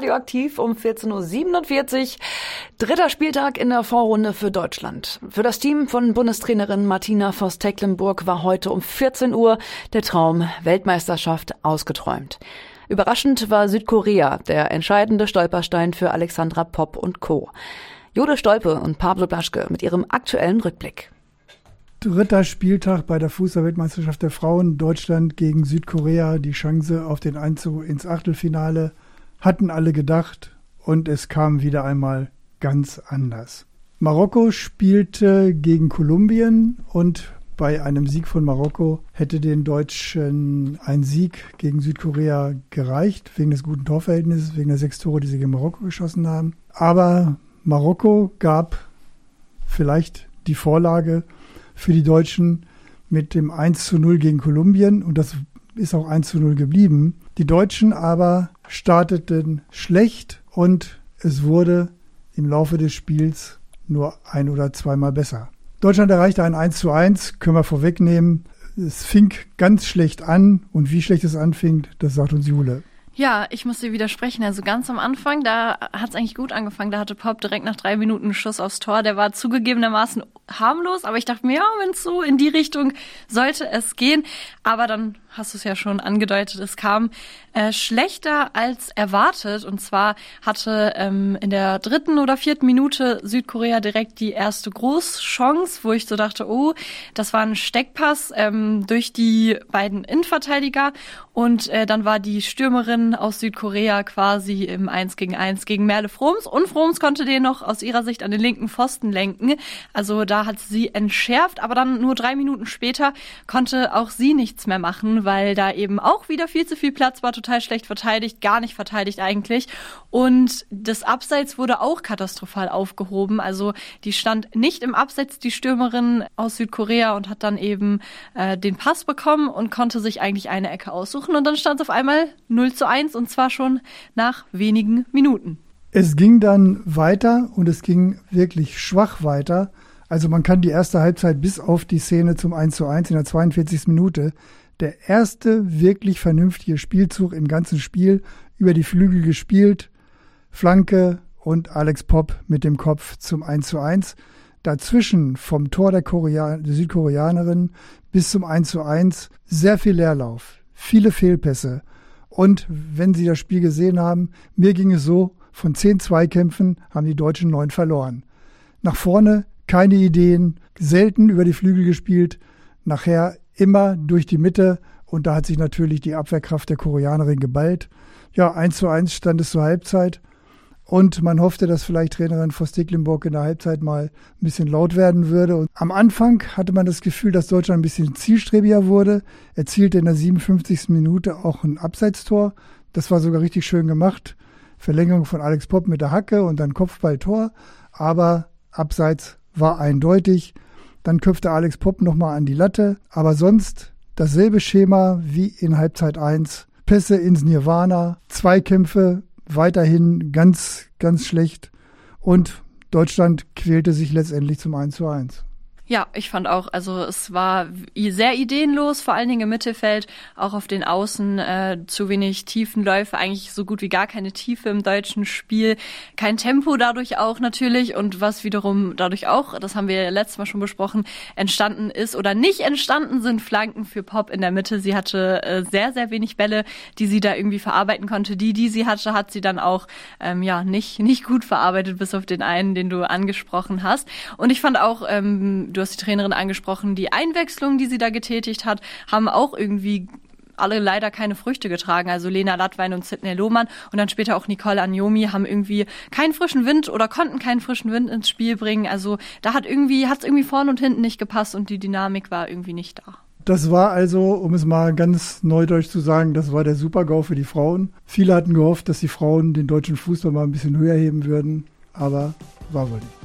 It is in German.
Radioaktiv um 14.47 Uhr. Dritter Spieltag in der Vorrunde für Deutschland. Für das Team von Bundestrainerin Martina Voss-Tecklenburg war heute um 14 Uhr der Traum Weltmeisterschaft ausgeträumt. Überraschend war Südkorea der entscheidende Stolperstein für Alexandra Popp und Co. Jode Stolpe und Pablo Blaschke mit ihrem aktuellen Rückblick. Dritter Spieltag bei der Fußballweltmeisterschaft der Frauen. Deutschland gegen Südkorea. Die Chance auf den Einzug ins Achtelfinale hatten alle gedacht und es kam wieder einmal ganz anders. Marokko spielte gegen Kolumbien und bei einem Sieg von Marokko hätte den Deutschen ein Sieg gegen Südkorea gereicht, wegen des guten Torverhältnisses, wegen der sechs Tore, die sie gegen Marokko geschossen haben. Aber Marokko gab vielleicht die Vorlage für die Deutschen mit dem 1 zu 0 gegen Kolumbien und das ist auch 1 zu 0 geblieben. Die Deutschen aber starteten schlecht und es wurde im Laufe des Spiels nur ein oder zweimal besser. Deutschland erreichte ein 1 zu 1, können wir vorwegnehmen. Es fing ganz schlecht an und wie schlecht es anfing, das sagt uns Jule. Ja, ich muss dir widersprechen. Also ganz am Anfang, da hat es eigentlich gut angefangen. Da hatte Pop direkt nach drei Minuten einen Schuss aufs Tor. Der war zugegebenermaßen harmlos, aber ich dachte mir, ja, wenn so in die Richtung sollte es gehen. Aber dann hast du es ja schon angedeutet, es kam äh, schlechter als erwartet. Und zwar hatte ähm, in der dritten oder vierten Minute Südkorea direkt die erste Großchance, wo ich so dachte, oh, das war ein Steckpass ähm, durch die beiden Innenverteidiger. Und äh, dann war die Stürmerin aus Südkorea quasi im 1 gegen 1 gegen Merle Froms. Und Froms konnte den noch aus ihrer Sicht an den linken Pfosten lenken. Also da hat sie entschärft, aber dann nur drei Minuten später konnte auch sie nichts mehr machen, weil da eben auch wieder viel zu viel Platz war, total schlecht verteidigt, gar nicht verteidigt eigentlich. Und das Abseits wurde auch katastrophal aufgehoben. Also die stand nicht im Abseits, die Stürmerin aus Südkorea und hat dann eben äh, den Pass bekommen und konnte sich eigentlich eine Ecke aussuchen. Und dann stand es auf einmal 0 zu 1 und zwar schon nach wenigen Minuten. Es ging dann weiter und es ging wirklich schwach weiter. Also man kann die erste Halbzeit bis auf die Szene zum 1 zu 1 in der 42. Minute, der erste wirklich vernünftige Spielzug im ganzen Spiel, über die Flügel gespielt, Flanke und Alex Popp mit dem Kopf zum 1 zu 1. Dazwischen vom Tor der, Korean der Südkoreanerin bis zum 1 zu 1 sehr viel Leerlauf, viele Fehlpässe. Und wenn Sie das Spiel gesehen haben, mir ging es so, von zehn Zweikämpfen haben die Deutschen neun verloren. Nach vorne keine Ideen, selten über die Flügel gespielt, nachher immer durch die Mitte und da hat sich natürlich die Abwehrkraft der Koreanerin geballt. Ja, eins zu eins stand es zur Halbzeit und man hoffte, dass vielleicht Trainerin Tecklenburg in der Halbzeit mal ein bisschen laut werden würde. Und am Anfang hatte man das Gefühl, dass Deutschland ein bisschen zielstrebiger wurde, erzielte in der 57. Minute auch ein Abseitstor. Das war sogar richtig schön gemacht. Verlängerung von Alex Popp mit der Hacke und dann Kopfballtor. Aber abseits war eindeutig. Dann köpfte Alex Popp nochmal an die Latte. Aber sonst dasselbe Schema wie in Halbzeit 1. Pässe ins Nirvana, Zweikämpfe weiterhin ganz, ganz schlecht. Und Deutschland quälte sich letztendlich zum 1 zu 1. Ja, ich fand auch, also es war sehr ideenlos, vor allen Dingen im Mittelfeld, auch auf den Außen äh, zu wenig Tiefenläufe, eigentlich so gut wie gar keine Tiefe im deutschen Spiel, kein Tempo dadurch auch natürlich und was wiederum dadurch auch, das haben wir letztes Mal schon besprochen, entstanden ist oder nicht entstanden sind Flanken für Pop in der Mitte. Sie hatte äh, sehr, sehr wenig Bälle, die sie da irgendwie verarbeiten konnte. Die, die sie hatte, hat sie dann auch ähm, ja nicht, nicht gut verarbeitet, bis auf den einen, den du angesprochen hast. Und ich fand auch, ähm, du hast die Trainerin angesprochen, die Einwechslungen, die sie da getätigt hat, haben auch irgendwie alle leider keine Früchte getragen. Also Lena Lattwein und Sidney Lohmann und dann später auch Nicole Agnomi haben irgendwie keinen frischen Wind oder konnten keinen frischen Wind ins Spiel bringen. Also da hat irgendwie, hat es irgendwie vorne und hinten nicht gepasst und die Dynamik war irgendwie nicht da. Das war also, um es mal ganz neudeutsch zu sagen, das war der Super-GAU für die Frauen. Viele hatten gehofft, dass die Frauen den deutschen Fußball mal ein bisschen höher heben würden, aber war wohl nicht.